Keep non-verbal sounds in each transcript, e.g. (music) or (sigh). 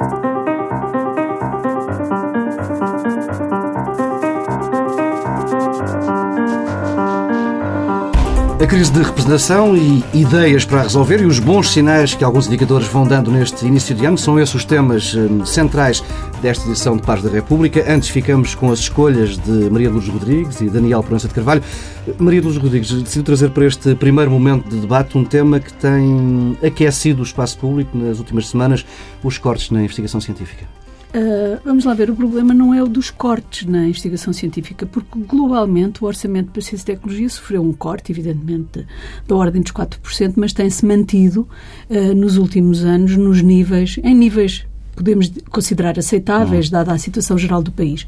A crise de representação e ideias para resolver e os bons sinais que alguns indicadores vão dando neste início de ano são esses os temas hum, centrais desta edição de Paz da República. Antes ficamos com as escolhas de Maria Lourdes Rodrigues e Daniel Proença de Carvalho. Maria Lourdes Rodrigues decidiu trazer para este primeiro momento de debate um tema que tem aquecido o espaço público nas últimas semanas, os cortes na investigação científica. Uh, vamos lá ver, o problema não é o dos cortes na investigação científica, porque globalmente o orçamento para ciência e tecnologia sofreu um corte, evidentemente, da ordem dos 4%, mas tem-se mantido uh, nos últimos anos nos níveis, em níveis podemos considerar aceitáveis, uhum. dada a situação geral do país.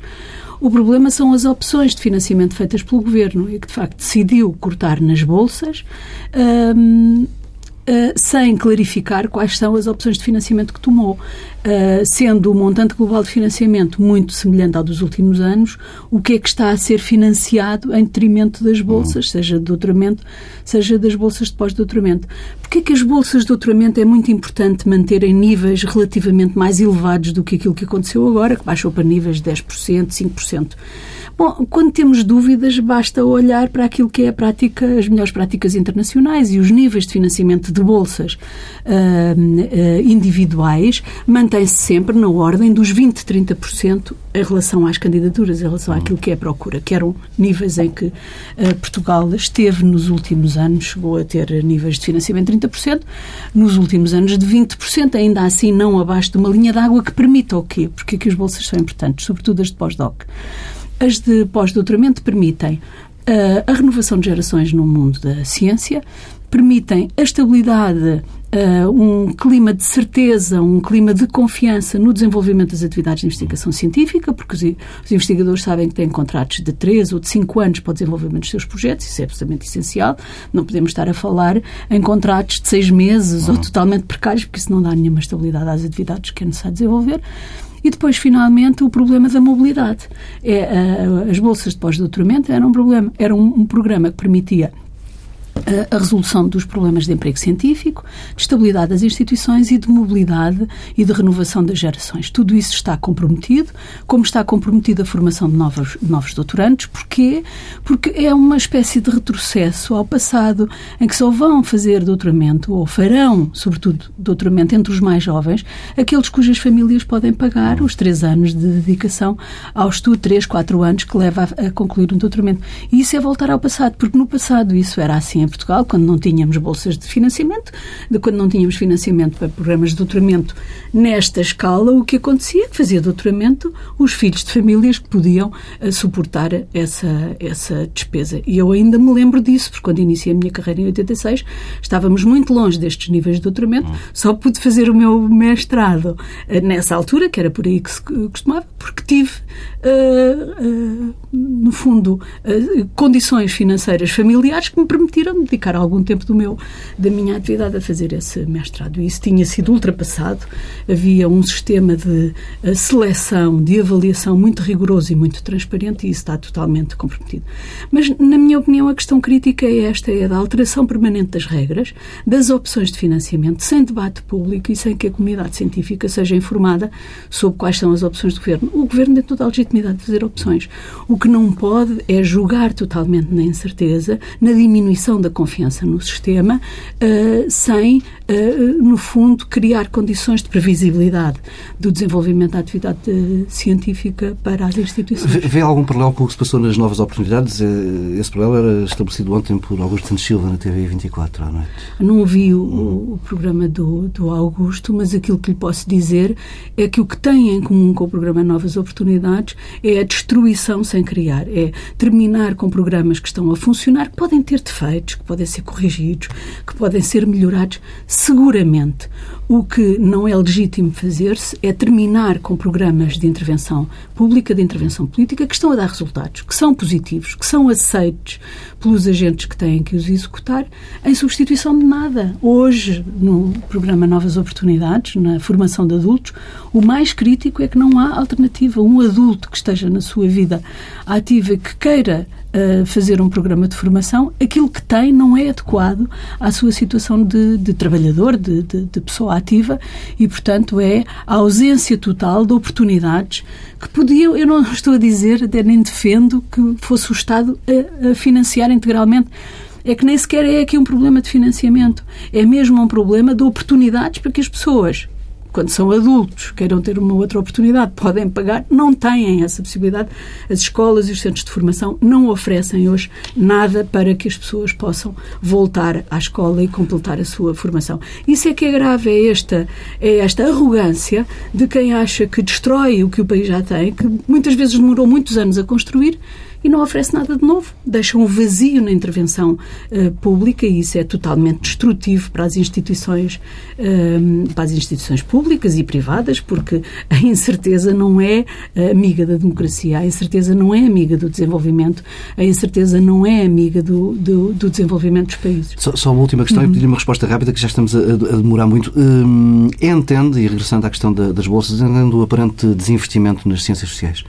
O problema são as opções de financiamento feitas pelo governo e que, de facto, decidiu cortar nas bolsas. Uh, Uh, sem clarificar quais são as opções de financiamento que tomou. Uh, sendo o montante global de financiamento muito semelhante ao dos últimos anos, o que é que está a ser financiado em detrimento das bolsas, seja de doutoramento, seja das bolsas de pós-doutoramento. Porquê é que as bolsas de doutoramento é muito importante manter em níveis relativamente mais elevados do que aquilo que aconteceu agora, que baixou para níveis de 10%, 5%? Bom, quando temos dúvidas, basta olhar para aquilo que é a prática, as melhores práticas internacionais e os níveis de financiamento de bolsas uh, uh, individuais mantém-se sempre na ordem dos 20, 30% em relação às candidaturas, em relação àquilo que é a procura, que eram níveis em que uh, Portugal esteve nos últimos anos, chegou a ter níveis de financiamento de 30%, nos últimos anos de 20%, ainda assim não abaixo de uma linha d'água que permita o quê? Porque que as bolsas são importantes, sobretudo as de pós-doc. As de pós-doutoramento permitem uh, a renovação de gerações no mundo da ciência, permitem a estabilidade, uh, um clima de certeza, um clima de confiança no desenvolvimento das atividades de investigação científica, porque os, os investigadores sabem que têm contratos de 3 ou de 5 anos para o desenvolvimento dos seus projetos, isso é absolutamente essencial. Não podemos estar a falar em contratos de 6 meses uhum. ou totalmente precários, porque isso não dá nenhuma estabilidade às atividades que é necessário desenvolver. E depois, finalmente, o problema da mobilidade. É, as bolsas de pós-doutoramento eram um problema, era um, um programa que permitia a resolução dos problemas de emprego científico, de estabilidade das instituições e de mobilidade e de renovação das gerações. Tudo isso está comprometido, como está comprometida a formação de novos, novos doutorantes. Porquê? Porque é uma espécie de retrocesso ao passado, em que só vão fazer doutoramento, ou farão, sobretudo, doutoramento entre os mais jovens, aqueles cujas famílias podem pagar os três anos de dedicação ao estudo, três, quatro anos, que leva a, a concluir um doutoramento. E isso é voltar ao passado, porque no passado isso era assim Portugal, quando não tínhamos bolsas de financiamento, de quando não tínhamos financiamento para programas de doutoramento nesta escala, o que acontecia? Que fazia doutoramento os filhos de famílias que podiam uh, suportar essa, essa despesa. E eu ainda me lembro disso, porque quando iniciei a minha carreira em 86, estávamos muito longe destes níveis de doutoramento, hum. só pude fazer o meu mestrado uh, nessa altura, que era por aí que se costumava, porque tive, uh, no fundo, condições financeiras familiares que me permitiram dedicar algum tempo do meu, da minha atividade a fazer esse mestrado. Isso tinha sido ultrapassado. Havia um sistema de eh, seleção, de avaliação muito rigoroso e muito transparente e isso está totalmente comprometido. Mas, na minha opinião, a questão crítica é esta, é da alteração permanente das regras, das opções de financiamento, sem debate público e sem que a comunidade científica seja informada sobre quais são as opções do governo. O governo tem toda a legitimidade de fazer opções. O que não pode é julgar totalmente na incerteza, na diminuição da confiança no sistema, uh, sem, uh, no fundo, criar condições de previsibilidade do desenvolvimento da atividade uh, científica para as instituições. Vê, algum paralelo com o que se passou nas novas oportunidades? Esse paralelo era estabelecido ontem por Augusto Santos Silva na TV 24 à noite. Não vi o, o, programa do, do Augusto, mas aquilo que lhe posso dizer é que o que tem em comum com o programa Novas Oportunidades é a destruição sem criar, é terminar com programas que estão a funcionar, que podem ter defeitos, que podem ser corrigidos, que podem ser melhorados, seguramente. O que não é legítimo fazer-se é terminar com programas de intervenção pública, de intervenção política, que estão a dar resultados, que são positivos, que são aceitos pelos agentes que têm que os executar, em substituição de nada. Hoje, no programa Novas Oportunidades, na formação de adultos, o mais crítico é que não há alternativa. Um adulto que esteja na sua vida ativa, que queira uh, fazer um programa de formação, aquilo que tem não é adequado à sua situação de, de trabalhador, de, de, de, pessoa ativa e, portanto, é a ausência total de oportunidades que podiam, eu não estou a dizer, nem defendo que fosse o Estado a, a financiar integralmente é que nem sequer é aqui um problema de financiamento. É mesmo um problema de oportunidades para que as pessoas quando são adultos, queiram ter uma outra oportunidade, podem pagar, não têm essa possibilidade. As escolas e os centros de formação não oferecem hoje nada para que as pessoas possam voltar à escola e completar a sua formação. Isso é que é grave, é esta, é esta arrogância de quem acha que destrói o que o país já tem, que muitas vezes demorou muitos anos a construir e não oferece nada de novo. Deixa um vazio na intervenção uh, pública e isso é totalmente destrutivo para as instituições, uh, para as instituições públicas e privadas, porque a incerteza não é amiga da democracia, a incerteza não é amiga do desenvolvimento, a incerteza não é amiga do, do, do desenvolvimento dos países. Só, só, uma última questão uhum. e pedir uma resposta rápida, que já estamos a, a demorar muito. Hum, entende, e regressando à questão da, das bolsas, entende o aparente desinvestimento nas ciências sociais?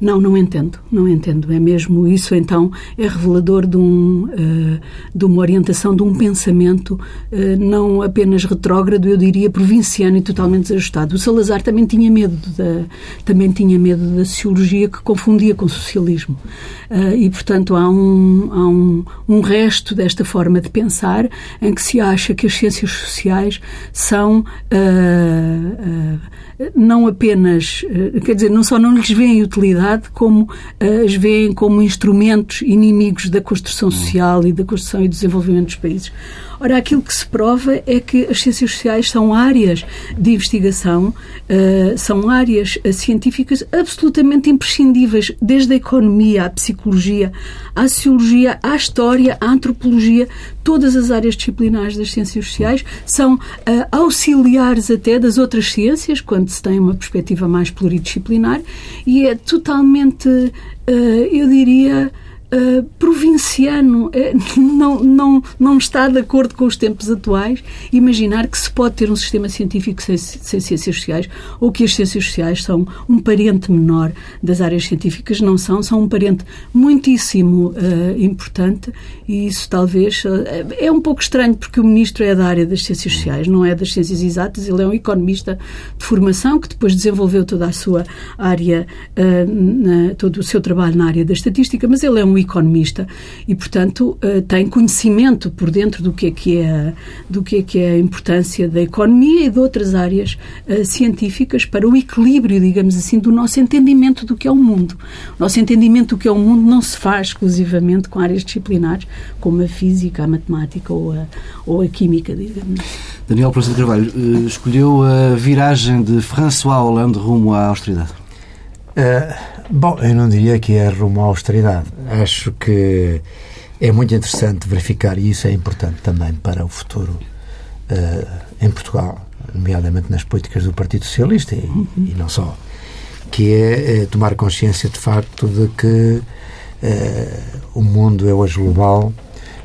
Não, não entendo, não entendo. É mesmo isso, então, é revelador de, um, uh, de uma orientação, de um pensamento uh, não apenas retrógrado, eu diria provinciano e totalmente desajustado. O Salazar também tinha medo da, também tinha medo da sociologia que confundia com o socialismo. Uh, e, portanto, há, um, há um, um resto desta forma de pensar em que se acha que as ciências sociais são não apenas, quer dizer, não só não lhes veem utilidade, como uh, as veem como instrumentos inimigos da construção social e da construção e desenvolvimento dos países. Ora, aquilo que se prova é que as ciências sociais são áreas de investigação, uh, são áreas científicas absolutamente imprescindíveis, desde a economia à psicologia, à sociologia, à história, à antropologia, todas as áreas disciplinares das ciências sociais são uh, auxiliares até das outras ciências, quando se tem uma perspectiva mais pluridisciplinar, e é totalmente, eu diria, uh, provinciano, uh, (laughs) não, não, não está de acordo com os tempos atuais imaginar que se pode ter um sistema científico sem, sem ciências sociais ou que as ciências sociais são um parente menor das áreas científicas. Não são, são um parente muitíssimo uh, importante e isso talvez é um pouco estranho porque o ministro é da área das ciências sociais, não é das ciências exatas, ele é um economista de formação que depois desenvolveu toda a sua área, na, todo o seu trabalho na área da estatística, mas ele é um economista e, portanto, eh, tem conhecimento por dentro do que é que é, do que é, que é a importância da economia e de outras áreas uh, científicas para o equilíbrio, digamos assim, do nosso entendimento do que é o mundo. O nosso entendimento do que é o mundo não se faz exclusivamente com áreas disciplinares como a física, a matemática ou a, ou a química, digamos. Daniel de Carvalho, uh, escolheu a viragem de François Hollande rumo à austeridade. Uh, Bom, eu não diria que é rumo à austeridade. Acho que é muito interessante verificar, e isso é importante também para o futuro uh, em Portugal, nomeadamente nas políticas do Partido Socialista e, uhum. e não só, que é, é, tomar consciência de facto de que uh, o mundo é hoje global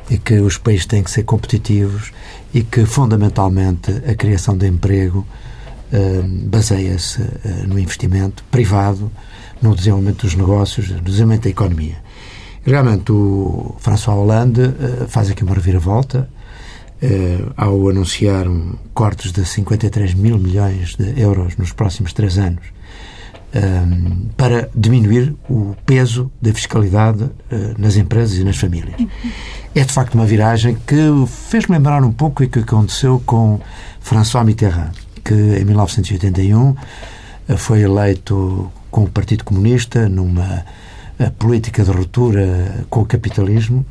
e que os países têm que ser competitivos e que, fundamentalmente, a criação de emprego baseia-se no investimento privado no desenvolvimento dos negócios, no desenvolvimento da economia. Realmente, o François Hollande uh, faz aqui uma reviravolta uh, ao anunciar cortes de 53 mil milhões de euros nos próximos três anos para diminuir o peso da fiscalidade nas empresas e nas famílias. É de facto uma viragem que fez-me lembrar um pouco o que aconteceu com François Mitterrand, que em 1981 foi eleito com o Partido Comunista, numa eh, política de ruptura com o capitalismo,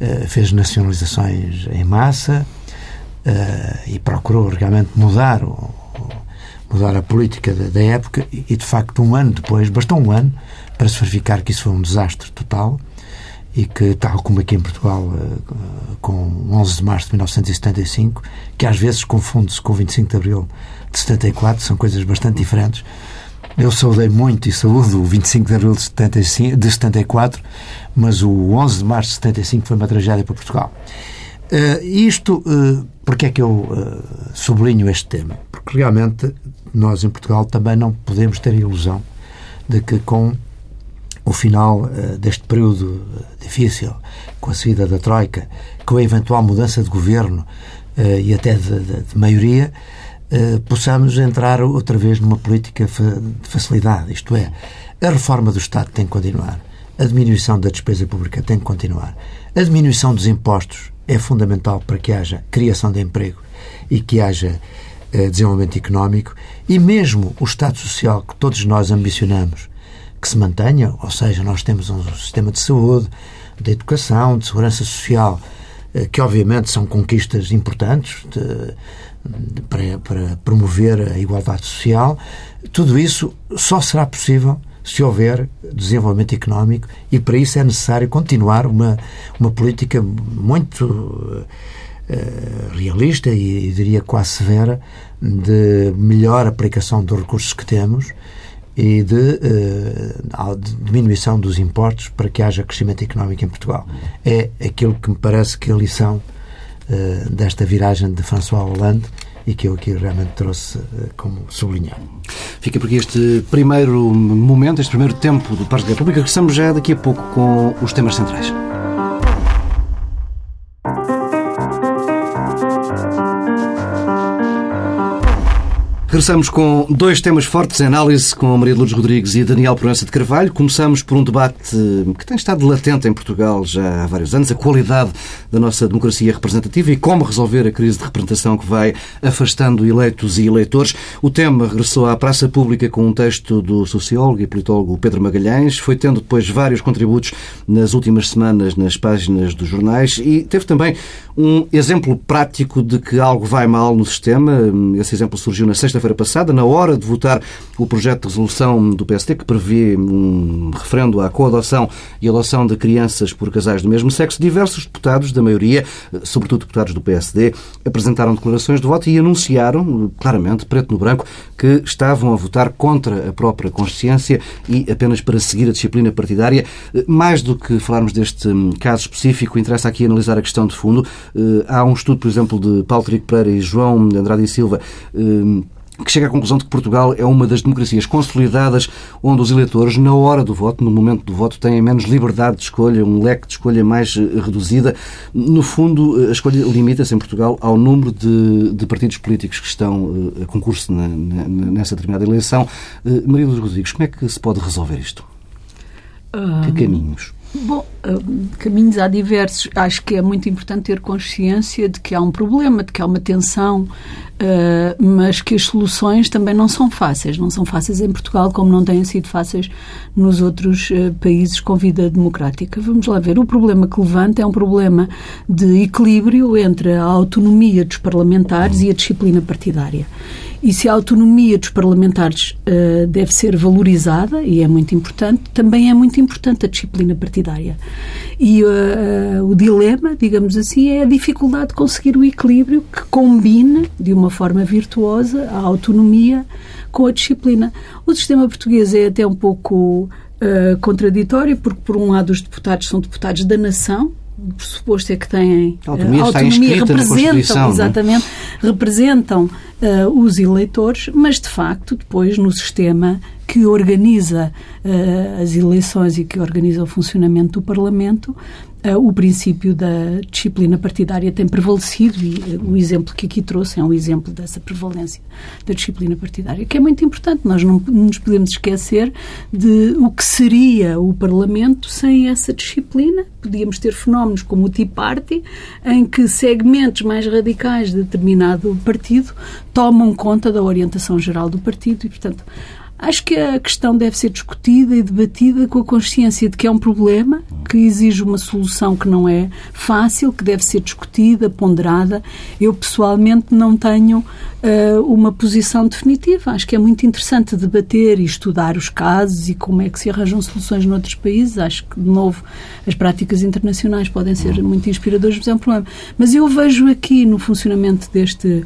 eh, fez nacionalizações em massa eh, e procurou realmente mudar mudar a política da, época e, de facto, um ano depois, bastou um ano para se verificar que isso foi um desastre total e que, tal como aqui em Portugal, com 11 de março de 1975, que às vezes confunde-se com o 25 de abril de 74, são coisas bastante diferentes, eu saudei muito e saúdo o 25 de abril de, 75, de 74, mas o 11 de março de 75 foi uma tragédia para Portugal. Uh, isto, uh, porque é que eu uh, sublinho este tema? Porque realmente nós em Portugal também não podemos ter a ilusão de que com o final uh, deste período difícil, com a saída da Troika, com a eventual mudança de governo uh, e até de, de, de maioria, possamos entrar outra vez numa política de facilidade. Isto é, a reforma do Estado tem que continuar, a diminuição da despesa pública tem que continuar, a diminuição dos impostos é fundamental para que haja criação de emprego e que haja desenvolvimento económico. E mesmo o Estado Social que todos nós ambicionamos que se mantenha, ou seja, nós temos um sistema de saúde, de educação, de segurança social, eh, que obviamente são conquistas importantes de, de, para, para promover a igualdade social. Tudo isso só será possível se houver desenvolvimento económico e para isso é necessário continuar uma, uma política muito uh, realista e diria quase severa de melhor aplicação dos recursos que temos e de, uh, de, diminuição dos impostos para que haja crescimento económico em Portugal. É aquilo que me parece que a lição uh, desta viragem de François Hollande e que eu aqui realmente trouxe uh, como sublinhar. Fica por aqui este primeiro momento, este primeiro tempo do Pares da República. Regressamos já daqui a pouco com os temas centrais. Regressamos com dois temas fortes em análise com Maria de Lourdes Rodrigues e Daniel Proença de Carvalho. Começamos por um debate que tem estado latente em Portugal já há vários anos, a qualidade da nossa democracia representativa e como resolver a crise de representação que vai afastando eleitos e eleitores. O tema regressou à praça pública com um texto do sociólogo e politólogo Pedro Magalhães, foi tendo depois vários contributos nas últimas semanas nas páginas dos jornais e teve também um exemplo prático de que algo vai mal no sistema. Esse exemplo surgiu na sexta-feira passada, na hora de votar o projeto de resolução do PSD que prevê um referendo à coadoção e adoção de crianças por casais do mesmo sexo. Diversos deputados, da maioria, sobretudo deputados do PSD, apresentaram declarações de voto e anunciaram, claramente, preto no branco, que estavam a votar contra a própria consciência e apenas para seguir a disciplina partidária. Mais do que falarmos deste caso específico, interessa aqui analisar a questão de fundo. Eh, há um estudo, por exemplo, de Paulo Trigo Pereira e João Andrade e Silva eh, que chega à conclusão de que Portugal é uma das democracias consolidadas onde os eleitores, na hora do voto, no momento do voto, têm menos liberdade de escolha, um leque de escolha mais eh, reduzida. No fundo, a escolha limita-se em Portugal ao número de, de, partidos políticos que estão a concurso na, na, nessa determinada eleição. Maria dos Rodrigues, como é que se pode resolver isto? Um... Que caminhos? Bom, caminhos há diversos. Acho que é muito importante ter consciência de que há um problema, de que há uma tensão, mas que as soluções também não são fáceis. Não são fáceis em Portugal, como não têm sido fáceis nos outros países com vida democrática. Vamos lá ver. O problema que levanta é um problema de equilíbrio entre a autonomia dos parlamentares e a disciplina partidária. E se a autonomia dos parlamentares uh, deve ser valorizada, e é muito importante, também é muito importante a disciplina partidária. E uh, o dilema, digamos assim, é a dificuldade de conseguir o equilíbrio que combine, de uma forma virtuosa, a autonomia com a disciplina. O sistema português é até um pouco uh, contraditório, porque, por um lado, os deputados são deputados da nação, o pressuposto é que têm a autonomia, autonomia representam, é? exatamente, é? representam uh, os eleitores, mas de facto depois no sistema que organiza uh, as eleições e que organiza o funcionamento do Parlamento, uh, o princípio da disciplina partidária tem prevalecido e uh, o exemplo que aqui trouxe é um exemplo dessa prevalência da disciplina partidária, que é muito importante. Nós não nos podemos esquecer de o que seria o Parlamento sem essa disciplina. Podíamos ter fenómenos como o Tea Party, em que segmentos mais radicais de determinado partido tomam conta da orientação geral do partido e, portanto, Acho que a questão deve ser discutida e debatida com a consciência de que é um problema, que exige uma solução que não é fácil, que deve ser discutida, ponderada. Eu, pessoalmente, não tenho uh, uma posição definitiva. Acho que é muito interessante debater e estudar os casos e como é que se arranjam soluções noutros países. Acho que, de novo, as práticas internacionais podem ser muito inspiradoras, mas é um problema. Mas eu vejo aqui, no funcionamento deste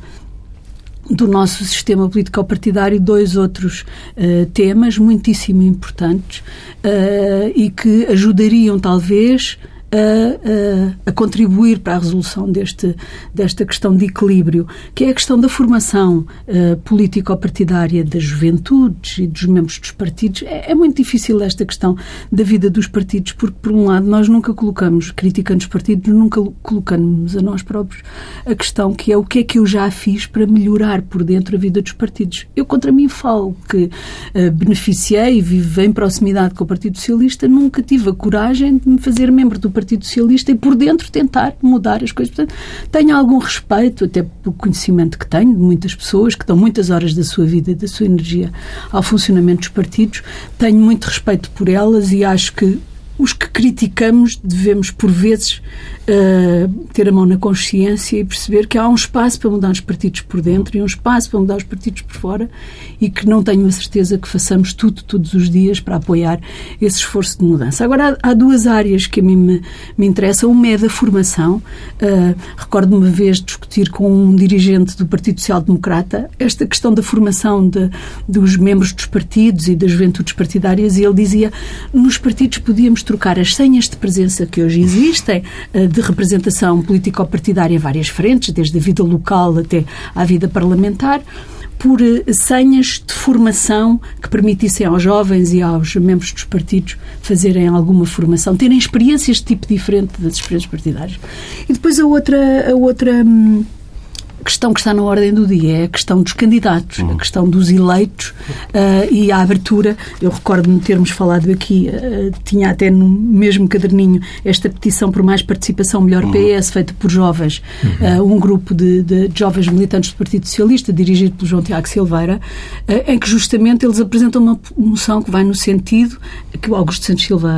do nosso sistema político-partidário dois outros uh, temas muitíssimo importantes uh, e que ajudariam, talvez, a, a, a, contribuir para a resolução deste, desta questão de equilíbrio, que é a questão da formação uh, político-partidária das juventudes e dos membros dos partidos. É, é, muito difícil esta questão da vida dos partidos, porque, por um lado, nós nunca colocamos, criticando os partidos, nunca colocamos a nós próprios a questão que é o que é que eu já fiz para melhorar por dentro a vida dos partidos. Eu, contra mim, falo que uh, beneficiei e vivo em proximidade com o Partido Socialista, nunca tive a coragem de me fazer membro do Partido Socialista e por dentro tentar mudar as coisas. Portanto, tenho algum respeito, até pelo conhecimento que tenho de muitas pessoas que dão muitas horas da sua vida e da sua energia ao funcionamento dos partidos. Tenho muito respeito por elas e acho que os que criticamos devemos, por vezes, uh, ter a mão na consciência e perceber que há um espaço para mudar os partidos por dentro e um espaço para mudar os partidos por fora e que não tenho a certeza que façamos tudo todos os dias para apoiar esse esforço de mudança. Agora, há, há duas áreas que a mim me, me interessam. Uma é da formação. Uh, Recordo-me uma vez discutir com um dirigente do Partido Social Democrata esta questão da formação de, dos membros dos partidos e das juventudes partidárias e ele dizia nos partidos podíamos trocar as senhas de presença que hoje existem de representação político-partidária em várias frentes, desde a vida local até à vida parlamentar, por eh, senhas de formação que permitissem aos jovens e aos membros dos partidos fazerem alguma formação, terem experiências de tipo diferente das experiências partidárias. E depois a outra, a outra hum, questão que está na ordem do dia é a questão dos candidatos, uhum. a questão dos eleitos uh, e a abertura. Eu recordo-me termos falado aqui, uh, tinha até no mesmo caderninho esta petição por mais participação melhor uhum. PS, feita por jovens, uhum. uh, um grupo de, de, jovens militantes do Partido Socialista, dirigido pelo João Tiago Silveira, em que justamente eles apresentam uma moção que vai no sentido que o Augusto Santos Silva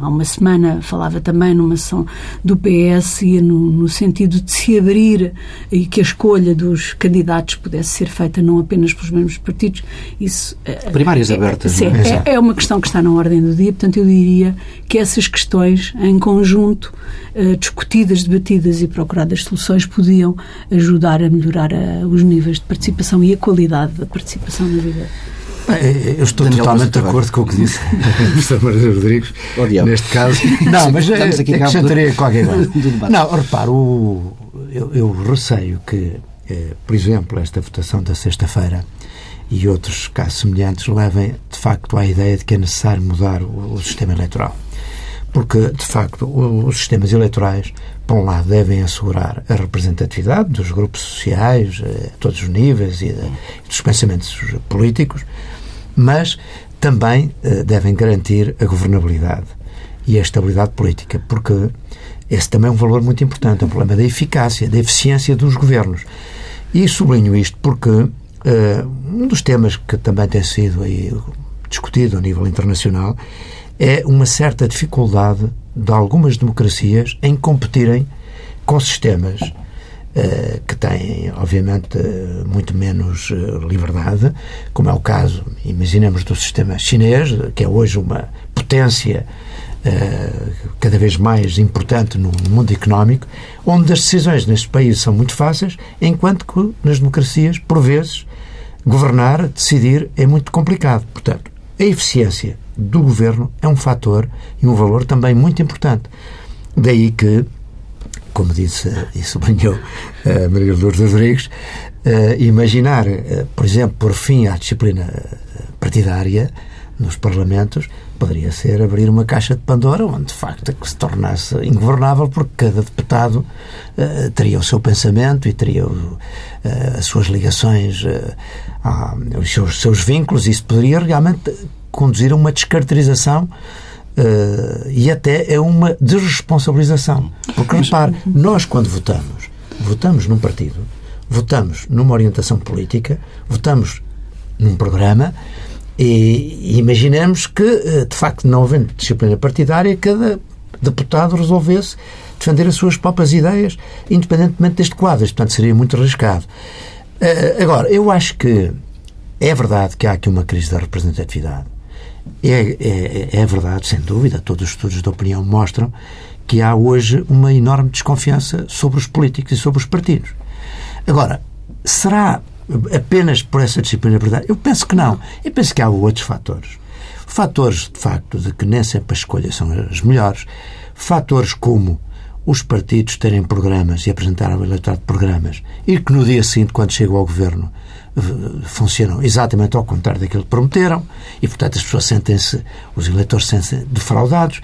há uma semana falava também numa ação do PS e no, no sentido de se abrir e que as escolha dos candidatos pudesse ser feita não apenas pelos mesmos partidos, isso... Eh, Primárias é, abertas. Sim, é, é, uma questão que está na ordem do dia, portanto eu diria que essas questões, em conjunto, uh, discutidas, debatidas e procuradas soluções, podiam ajudar a melhorar a, os níveis de participação e a qualidade da participação na vida eu estou Daniel totalmente de acordo com o que disse (laughs) o professor Maria Rodrigues neste caso. (laughs) Não, mas aqui acrescentaria qualquer (laughs) coisa. Não, reparo, eu, eu receio que, eh, por exemplo, esta votação da sexta-feira e outros casos semelhantes levem, de facto, à ideia de que é necessário mudar o, o sistema eleitoral. Porque, de facto, os sistemas eleitorais, por um lado, devem assegurar a representatividade dos grupos sociais, eh, a todos os níveis e, e dos pensamentos políticos, mas também eh, devem garantir a governabilidade e a estabilidade política, porque esse também é um valor muito importante, é o problema da eficácia, da eficiência dos governos. E sublinho isto porque uh, um dos temas que também tem sido aí discutido a nível internacional é uma certa dificuldade de algumas democracias em competirem com sistemas uh, que têm, obviamente, muito menos liberdade, como é o caso, imaginemos, do sistema chinês, que é hoje uma potência eh, cada vez mais importante no mundo económico, onde as decisões neste país são muito fáceis, enquanto que nas democracias, por vezes, governar, decidir é muito complicado. Portanto, a eficiência do governo é um fator e um valor também muito importante. Daí que, como disse e sublinhou uh, Maria Lourdes Rodrigues, uh, imaginar, por exemplo, por fim à disciplina partidária nos parlamentos poderia ser abrir uma caixa de Pandora onde, de facto, que se tornasse ingovernável porque cada deputado uh, teria o seu pensamento e teria uh, as suas ligações, uh, a, os seus, seus vínculos e isso poderia realmente conduzir a uma descaracterização e até a uma desresponsabilização. Porque, repare, nós quando votamos, votamos num partido, votamos numa orientação política, votamos num programa e imaginemos que, eh, de facto, não havendo disciplina partidária, cada deputado resolvesse defender as suas próprias ideias, independentemente deste quadro. Portanto, seria muito arriscado. Eh, agora, eu acho que é verdade que há aqui uma crise da representatividade. É, é, é verdade, sem dúvida, todos os estudos de opinião mostram que há hoje uma enorme desconfiança sobre os políticos e sobre os partidos. Agora, será apenas por essa disciplina partidária? Eu penso que não. Eu penso que há outros fatores. Fatores, de facto, de que nem sempre as escolhas são as melhores. fatores como os partidos terem programas e apresentar ao eleitorado programas e que no dia seguinte, quando chegam ao governo, funcionam exatamente ao contrário daquilo que prometeram e, portanto, as pessoas sentem-se, os eleitores sentem-se defraudados.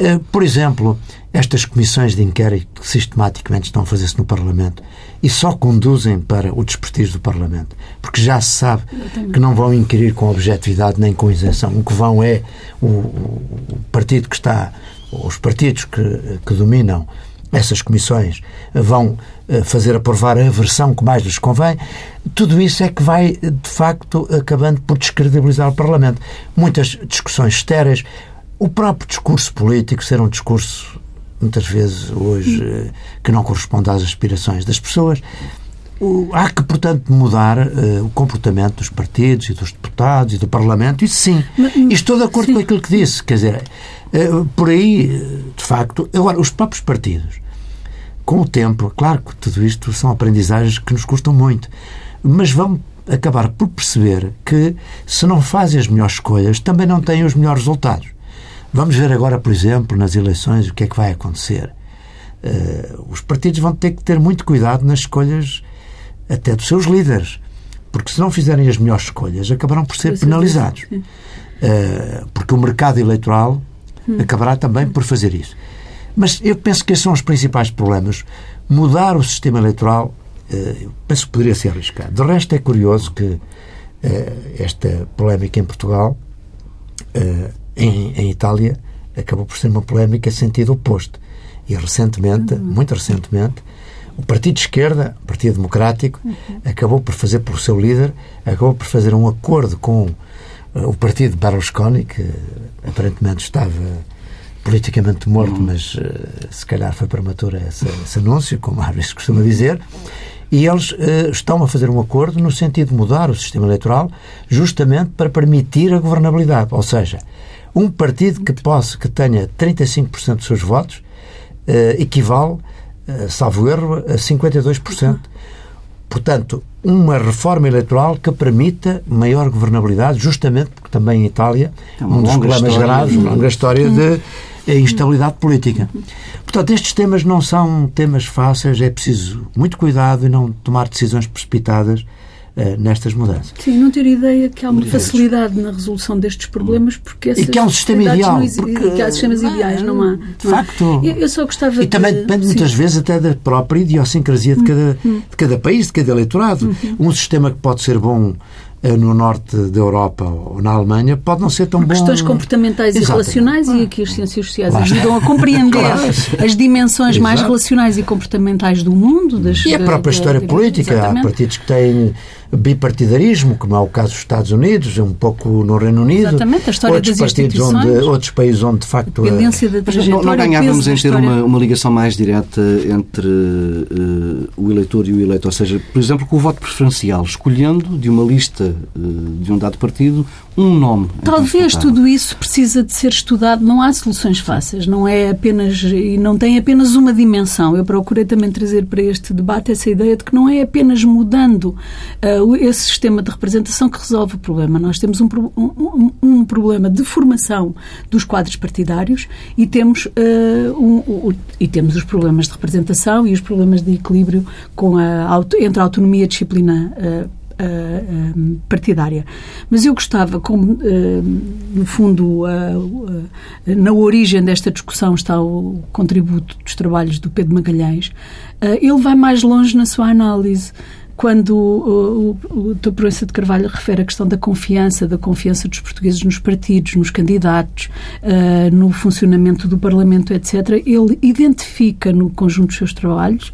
Eh, por exemplo, estas comissões de inquérito que sistematicamente estão a fazer-se no Parlamento e só conduzem para o desprestígio do Parlamento, porque já se sabe que não vão inquirir com objetividade nem com isenção. O que vão é o, o partido que está, os partidos que, que dominam essas comissões vão eh, fazer aprovar a versão que mais lhes convém, tudo isso é que vai, de facto, acabando por descredibilizar o Parlamento. Muitas discussões estéreis, o próprio discurso político ser um discurso, muitas vezes, hoje, eh, que não corresponde às aspirações das pessoas. Há que, portanto, mudar uh, o comportamento dos partidos e dos deputados e do Parlamento. Isso sim. Mas, estou de acordo sim. com aquilo que disse. Quer dizer, uh, por aí, de facto. Agora, os próprios partidos, com o tempo, claro que tudo isto são aprendizagens que nos custam muito, mas vão acabar por perceber que, se não fazem as melhores escolhas, também não têm os melhores resultados. Vamos ver agora, por exemplo, nas eleições, o que é que vai acontecer. Uh, os partidos vão ter que ter muito cuidado nas escolhas até dos seus líderes, porque se não fizerem as melhores escolhas, acabarão por ser penalizados. Uh, porque o mercado eleitoral hum. acabará também por fazer isso. Mas eu penso que esses são os principais problemas. Mudar o sistema eleitoral, uh, penso que poderia ser arriscado. De resto, é curioso que esta polémica em Portugal em, em Itália acabou por ser uma polémica em sentido oposto. E recentemente, uhum. muito recentemente, o Partido de Esquerda, o Partido Democrático, uhum. acabou por fazer, pelo seu líder, acabou por fazer um acordo com uh, o Partido Berlusconi, que aparentemente estava politicamente morto, uhum. mas uh, se calhar foi prematura esse, esse anúncio, como às vezes costuma dizer, e eles uh, estão a fazer um acordo no sentido de mudar o sistema eleitoral justamente para permitir a governabilidade. Ou seja, um partido que possa, que tenha 35% dos seus votos uh, equivale, uh, salvo erro, a 52%. Portanto, uma reforma eleitoral que permita maior governabilidade, justamente porque também em Itália é um dos problemas graves, uma longa história de instabilidade política. Portanto, estes temas não são temas fáceis, é preciso muito cuidado e não tomar decisões precipitadas nestas mudanças. Sim, não ter ideia que há uma facilidade na resolução destes problemas porque E que há um sistema ideal. Porque... que há sistemas ideais, não há. De facto. Eu, eu, só gostava E também depende Sim. muitas vezes até da própria idiosincrasia de cada, uhum. de cada país, de cada eleitorado. Uhum. Um sistema que pode ser bom eh, no norte da Europa ou na Alemanha pode não ser tão Por bom. Questões comportamentais Exatamente. e relacionais e aqui as ciências sociais ajudam a compreender (laughs) claro. as dimensões Exato. mais relacionais e comportamentais do mundo. Das, e a própria da, história da, política. Exatamente. Há partidos que têm bipartidarismo, como é o caso dos Estados Unidos, um pouco no Reino Unido. Exatamente, a história outros das partidos onde Outros países onde, de facto... Da Mas não, não ganhávamos em ter uma, uma, ligação mais direta entre uh, o eleitor e o eleito, ou seja, por exemplo, com o voto preferencial, escolhendo de uma lista uh, de um dado partido um nome. Talvez tudo isso precisa de ser estudado. Não há soluções fáceis, não é apenas e não tem apenas uma dimensão. Eu procurei também trazer para este debate essa ideia de que não é apenas mudando uh, esse sistema de representação que resolve o problema. Nós temos um, um, um problema de formação dos quadros partidários e temos, uh, um, e temos os problemas de representação e os problemas de equilíbrio com a, entre a autonomia e a disciplina uh, partidária. Mas eu gostava, como no fundo na origem desta discussão está o contributo dos trabalhos do Pedro Magalhães, ele vai mais longe na sua análise quando o, o, o Dr. Proença de Carvalho refere a questão da confiança, da confiança dos portugueses nos partidos, nos candidatos, uh, no funcionamento do Parlamento, etc., ele identifica no conjunto dos seus trabalhos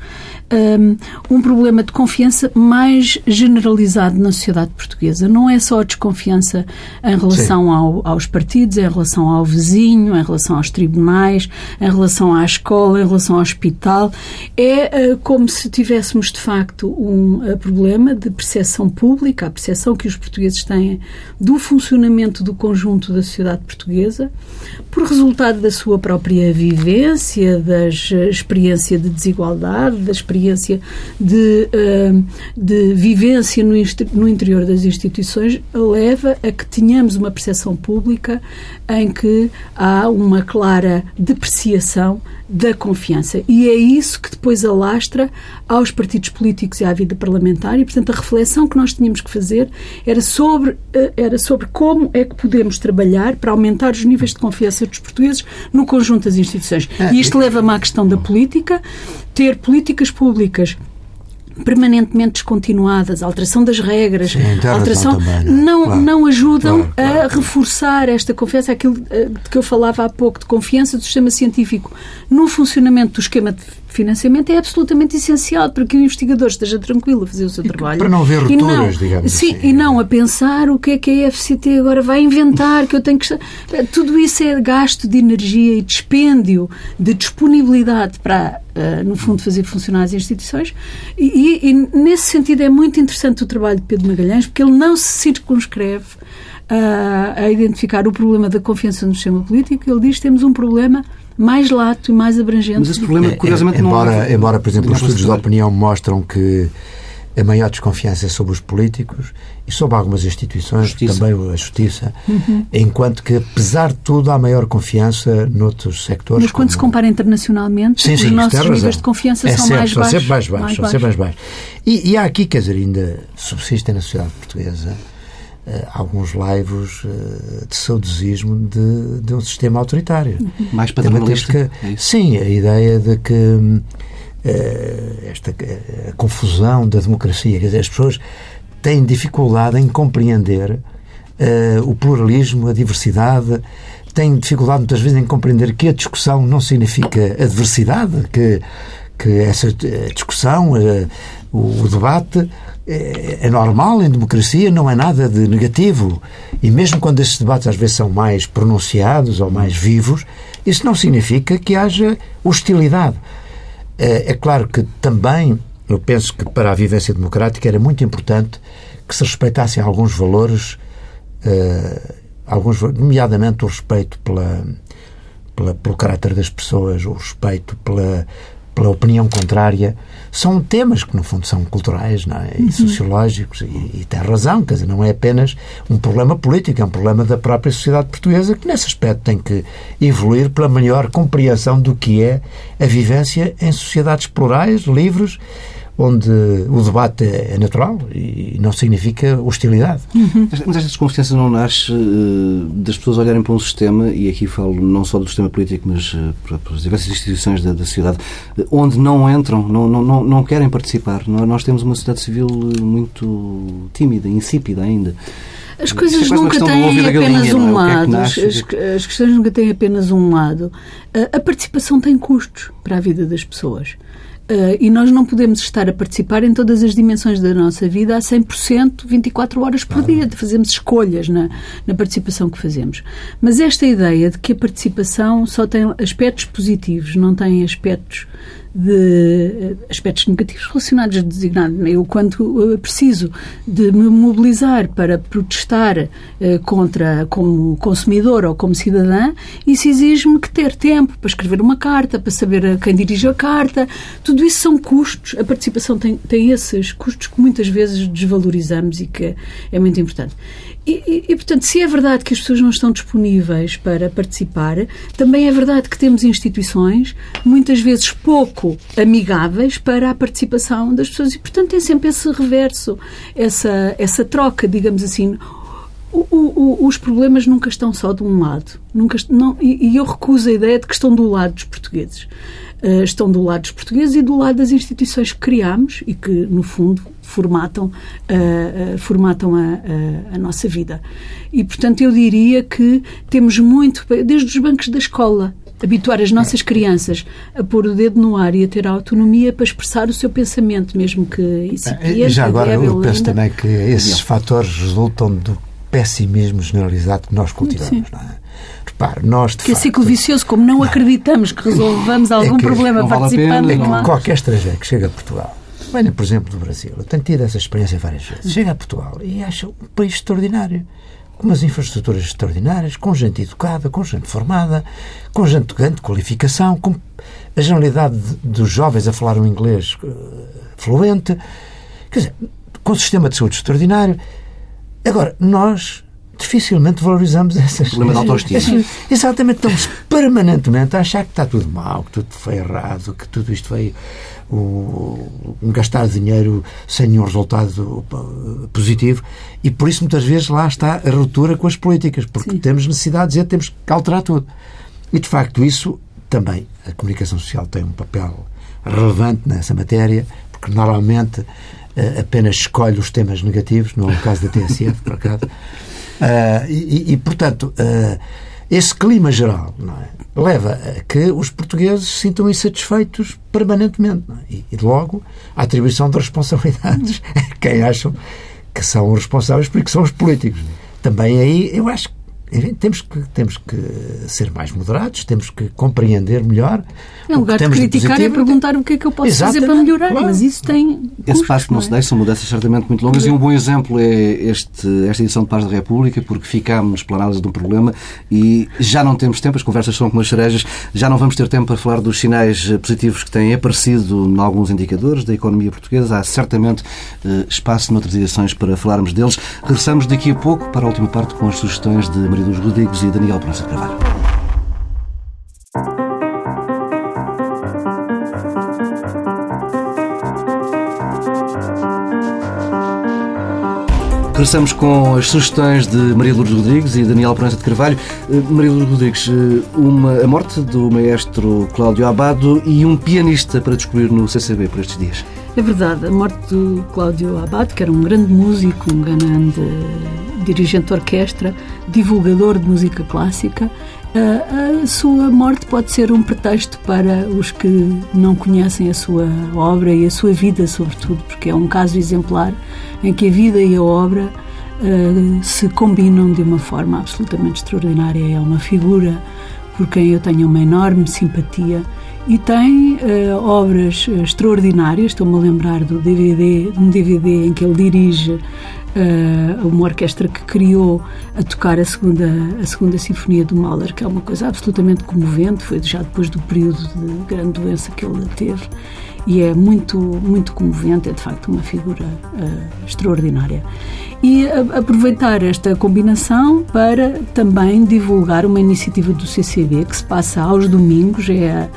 um, problema de confiança mais generalizado na sociedade portuguesa. Não é só a desconfiança em relação ao, aos partidos, em relação ao vizinho, em relação aos tribunais, em relação à escola, em relação ao hospital. É uh, como se tivéssemos, de facto, um, problema de percepção pública, a percepção que os portugueses têm do funcionamento do conjunto da sociedade portuguesa, por resultado da sua própria vivência, da experiência de desigualdade, da experiência de, uh, de vivência no, no interior das instituições, leva a que tenhamos uma percepção pública em que há uma clara depreciação da confiança. E é isso que depois alastra aos partidos políticos e à vida parlamentar. E, portanto, a reflexão que nós tínhamos que fazer era sobre, eh, era sobre como é que podemos trabalhar para aumentar os níveis de confiança dos portugueses no conjunto das instituições. Ah, e isto leva-me à questão da política, ter políticas públicas permanentemente descontinuadas, alteração das regras, Sim, alteração também, não, é? não, claro, não ajudam claro, claro, a reforçar esta confiança, aquilo eh, de que eu falava há pouco, de confiança do sistema científico no funcionamento do esquema de financiamento é absolutamente essencial para que o investigador esteja tranquilo a fazer o seu e trabalho. Para não haver rupturas, não, digamos sim, assim. E não a pensar o que é que a FCT agora vai inventar, que eu tenho que... Tudo isso é gasto de energia e dispêndio de disponibilidade para, uh, no fundo, fazer funcionar as instituições. E, e, e, nesse sentido é muito interessante o trabalho de Pedro Magalhães, porque ele não se circunscreve uh, a identificar o problema da confiança no sistema político. Ele diz que temos um problema mais lato e mais abrangente. Mas esse problema, é, curiosamente, é, embora, não... Embora, por exemplo, os estudos de opinião mostram que a maior desconfiança é sobre os políticos e sobre algumas instituições, justiça. também a justiça, uhum. enquanto que, apesar de tudo, há maior confiança noutros sectores. Mas quando como... se compara internacionalmente, sim, sim, os nossos níveis de confiança é são sempre, mais são baixos. Sempre mais baixos, mais são sempre mais baixos. E, e há aqui, quer dizer, ainda subsistem na sociedade portuguesa uh, alguns laivos uh, de saudosismo de, de, um sistema autoritário. Mais paternalista? É sim, a ideia de que uh, esta a confusão da democracia, quer dizer, as pessoas têm dificuldade em compreender o pluralismo, a diversidade, têm dificuldade muitas vezes em compreender que a discussão não significa adversidade, que, que essa discussão, o, debate é, normal em democracia, não é nada de negativo. E mesmo quando esses debates às vezes são mais pronunciados ou mais vivos, isso não significa que haja hostilidade. É, é claro que também, eu penso que para a vivência democrática era muito importante que se respeitassem alguns valores, uh, alguns, nomeadamente o respeito pela, pela, pelo caráter das pessoas, o respeito pela, pela opinião contrária, são temas que, no fundo, são culturais não é? e uhum. sociológicos, e, e tem razão, quer dizer, não é apenas um problema político, é um problema da própria sociedade portuguesa que, nesse aspecto, tem que evoluir pela maior compreensão do que é a vivência em sociedades plurais, livres, onde o debate é natural e não significa hostilidade. Uhum. Mas esta desconfiança não nasce uh, das pessoas olharem para um sistema, e aqui falo não só do sistema político, mas uh, para, para, as diversas instituições da, da sociedade, uh, onde não entram, não, não, não, não querem participar. Nós temos uma sociedade civil muito tímida, insípida ainda. As coisas nunca têm apenas um lado. As, as, questões nunca têm apenas um lado. A participação tem custos para a vida das pessoas. Uh, e nós não podemos estar a participar em todas as dimensões da nossa vida a 100%, 24 horas por dia. Fazemos escolhas na, na participação que fazemos. Mas esta ideia de que a participação só tem aspectos positivos, não tem aspectos de aspectos negativos relacionados a designado. Eu, quando eh, preciso de me mobilizar para protestar eh, contra, como consumidor ou como cidadã, isso exige-me que ter tempo para escrever uma carta, para saber a quem dirige a carta. Tudo isso são custos. A participação tem, tem esses custos que muitas vezes desvalorizamos e que é muito importante. E, e, e, portanto, se é verdade que as pessoas não estão disponíveis para participar, também é verdade que temos instituições, muitas vezes pouco amigáveis para a participação das pessoas e, portanto, tem sempre esse reverso, essa, essa troca, digamos assim. O, o, os problemas nunca estão só de um lado. Nunca, não, e, e eu recuso a ideia de que estão do lado dos portugueses. Uh, estão do lado dos portugueses e do lado das instituições que criámos e que, no fundo, formatam, uh, formatam a, a, a, nossa vida. E, portanto, eu diria que temos muito, desde os bancos da escola, habituar as nossas crianças a pôr o dedo no ar e a ter a autonomia para expressar o seu pensamento, mesmo que isso E já agora eu penso ainda. também que esses fatores resultam do pessimismo generalizado que nós cultivamos, não é? Repare, nós que é ciclo vicioso, como não acreditamos que resolvamos é algum é que problema participando. Pena, qualquer estrangeiro que chega a Portugal venha, por exemplo, do Brasil, eu tenho tido essa experiência várias vezes, chega a Portugal e acha um país extraordinário com umas infraestruturas extraordinárias, com gente educada, com gente formada, com gente de grande qualificação, com a generalidade dos jovens a falar um inglês uh, fluente, quer dizer, com um sistema de saúde extraordinário. Agora, nós dificilmente valorizamos essas Problema de autoestima. Exatamente, estamos permanentemente a achar que está tudo mal, que tudo foi errado, que tudo isto veio um, um gastar dinheiro sem nenhum resultado positivo e por isso muitas vezes lá está a ruptura com as políticas, porque Sim. temos necessidade de dizer temos que alterar tudo. E de facto isso também, a comunicação social tem um papel relevante nessa matéria, porque normalmente uh, apenas escolhe os temas negativos, não é o caso da TSF, por acaso. Uh, e, e, portanto, uh, esse clima geral é? leva a que os portugueses se sintam insatisfeitos permanentemente. É? E, e, logo, a atribuição de responsabilidades (laughs) a quem acham que são responsáveis porque são os políticos. Também aí eu acho que temos que, temos que ser mais moderados, temos que compreender melhor. Em lugar de criticar, é perguntar o que é que eu posso Exatamente, fazer para melhorar, claro. mas isso tem. Esse passo que não, se deixa, são mudanças certamente muito longas, e um bom exemplo é este, esta edição de Paz da República, porque ficámos planados de um problema e já não temos tempo, as conversas são como as cerejas, já não vamos ter tempo para falar dos sinais positivos que têm aparecido em alguns indicadores da economia portuguesa. Há certamente eh, espaço noutras edições para falarmos deles. Regressamos daqui a pouco para a última parte com as sugestões de Maria dos Rodrigues e Daniel de Carvalho. Regressamos com as sugestões de Maria Lourdes Rodrigues e Daniel Prança de Carvalho. Eh, Maria Lourdes Rodrigues, eh, uma, a morte do maestro Cláudio Abado e um pianista para descobrir no CCB por estes dias. É verdade, a morte do Cláudio Abado, que era um grande músico, um grande dirigente de orquestra, divulgador de música clássica, a sua morte pode ser um pretexto para os que não conhecem a sua obra e a sua vida, sobretudo, porque é um caso exemplar em que a vida e a obra uh, se combinam de uma forma absolutamente extraordinária. É uma figura por quem eu tenho uma enorme simpatia e tem uh, obras extraordinárias. Estou-me a lembrar do DVD, um DVD em que ele dirige uh, uma orquestra que criou a tocar a segunda, a segunda Sinfonia do Mahler, que é uma coisa absolutamente comovente, foi já depois do período de grande doença que ele teve, e é muito, muito comovente, é de facto uma figura uh, extraordinária. E a, aproveitar esta combinação para também divulgar uma iniciativa do CCB que se passa aos domingos, é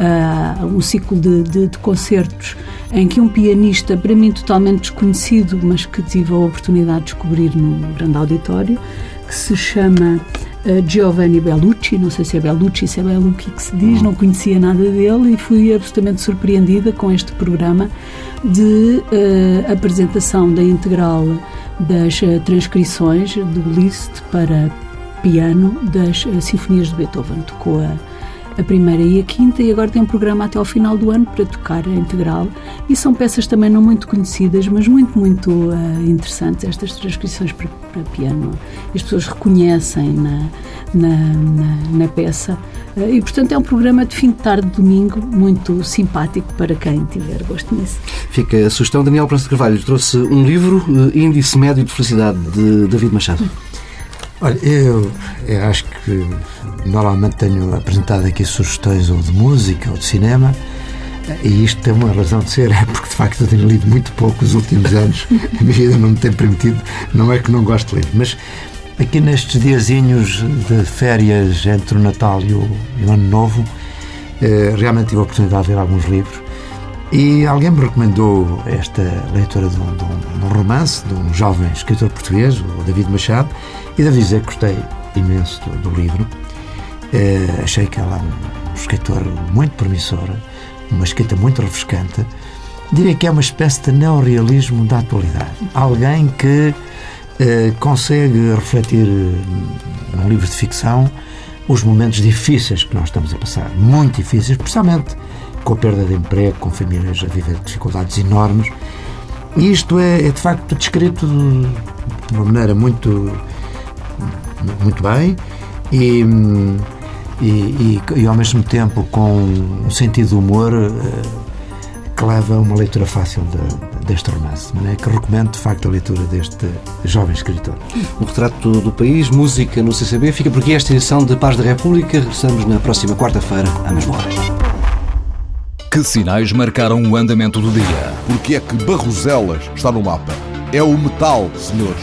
uh, um ciclo de, de, de concertos em que um pianista, para mim totalmente desconhecido, mas que tive a oportunidade de descobrir no grande auditório, que se chama Giovanni Bellucci, não sei se é Bellucci, se é Bellucci que se diz, não conhecia nada dele e fui absolutamente surpreendida com este programa de uh, apresentação da integral das uh, transcrições do Liszt para piano das sinfonias de Beethoven. Tocou a a primeira e a quinta, e agora tem programa até ao final do ano para tocar a integral. E são peças também não muito conhecidas, mas muito, muito uh, interessantes, estas transcrições para, para, piano. As pessoas reconhecem na, na, na, na peça. Uh, e, portanto, é um programa de fim de tarde, domingo, muito simpático para quem tiver gosto nisso. Fica a sugestão. Daniel Prança de Carvalho trouxe um livro, uh, Índice Médio de Felicidade, de David Machado. Olha, eu, eu acho que normalmente tenho apresentado aqui sugestões ou de música ou de cinema e isto tem uma razão de ser, (laughs) é porque de facto eu tenho lido muito pouco nos últimos anos, a minha vida não me tem permitido, não é que não gosto de ler, mas aqui nestes diazinhos de férias entre o Natal e o, e o Ano Novo, eh, realmente tive a oportunidade de ler alguns livros e alguém me recomendou esta leitura de um, de um, de um romance de um jovem escritor português, o David Machado, e devo dizer que gostei imenso do, do livro. Uh, achei que ela é um escritor muito promissor, uma escrita muito refrescante. Diria que é uma espécie de neorrealismo da atualidade. Alguém que uh, consegue refletir num livro de ficção os momentos difíceis que nós estamos a passar, muito difíceis, especialmente com a perda de emprego, com famílias a viver dificuldades enormes. E isto é, é de facto descrito de uma maneira muito muito bem e, e, e, e, ao mesmo tempo com um sentido de humor uh, que leva a uma leitura fácil de, deste romance. De maneira que recomendo, de facto, a leitura deste jovem escritor. Um retrato do país, música no CCB. Fica por aqui esta edição de Paz da República. Regressamos na próxima quarta-feira, à mesma hora. Que sinais marcaram o andamento do dia? Porque é que Barroselas está no mapa? É o metal, senhores.